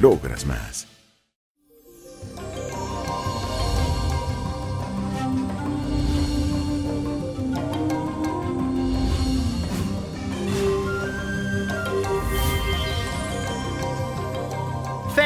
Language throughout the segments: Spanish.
logras más.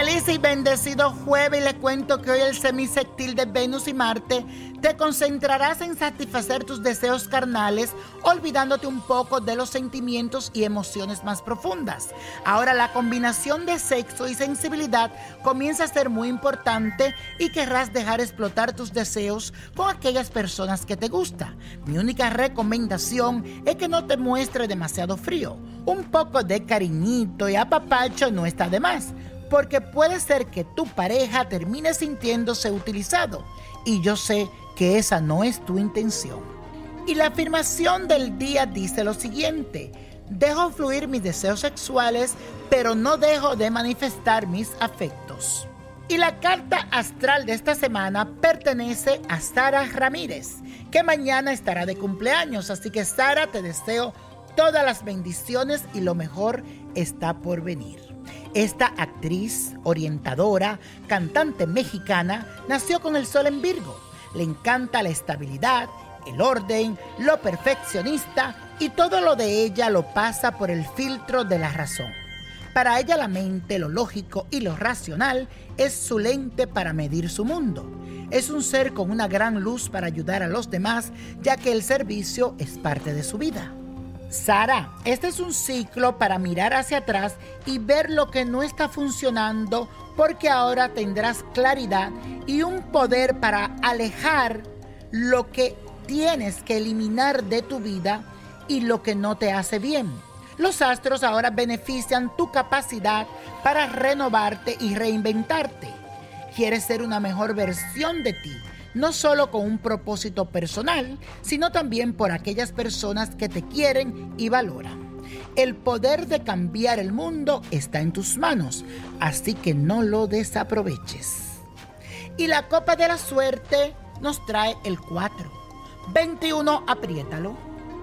Feliz y bendecido jueves le cuento que hoy el semisectil de Venus y Marte te concentrarás en satisfacer tus deseos carnales, olvidándote un poco de los sentimientos y emociones más profundas. Ahora la combinación de sexo y sensibilidad comienza a ser muy importante y querrás dejar explotar tus deseos con aquellas personas que te gustan. Mi única recomendación es que no te muestre demasiado frío. Un poco de cariñito y apapacho no está de más porque puede ser que tu pareja termine sintiéndose utilizado y yo sé que esa no es tu intención. Y la afirmación del día dice lo siguiente, dejo fluir mis deseos sexuales, pero no dejo de manifestar mis afectos. Y la carta astral de esta semana pertenece a Sara Ramírez, que mañana estará de cumpleaños, así que Sara te deseo todas las bendiciones y lo mejor está por venir. Esta actriz, orientadora, cantante mexicana, nació con el sol en Virgo. Le encanta la estabilidad, el orden, lo perfeccionista y todo lo de ella lo pasa por el filtro de la razón. Para ella la mente, lo lógico y lo racional es su lente para medir su mundo. Es un ser con una gran luz para ayudar a los demás, ya que el servicio es parte de su vida. Sara, este es un ciclo para mirar hacia atrás y ver lo que no está funcionando porque ahora tendrás claridad y un poder para alejar lo que tienes que eliminar de tu vida y lo que no te hace bien. Los astros ahora benefician tu capacidad para renovarte y reinventarte. Quieres ser una mejor versión de ti no solo con un propósito personal, sino también por aquellas personas que te quieren y valoran. El poder de cambiar el mundo está en tus manos, así que no lo desaproveches. Y la copa de la suerte nos trae el 4. 21, apriétalo.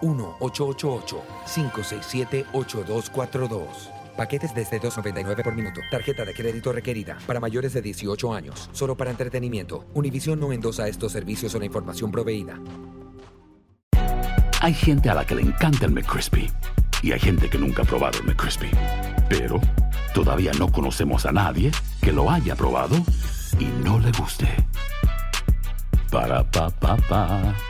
1-888-567-8242. Paquetes desde 2.99 por minuto. Tarjeta de crédito requerida para mayores de 18 años. Solo para entretenimiento. Univision no endosa estos servicios o la información proveída. Hay gente a la que le encanta el McCrispy y hay gente que nunca ha probado el McCrispy. Pero todavía no conocemos a nadie que lo haya probado y no le guste. Para pa pa pa.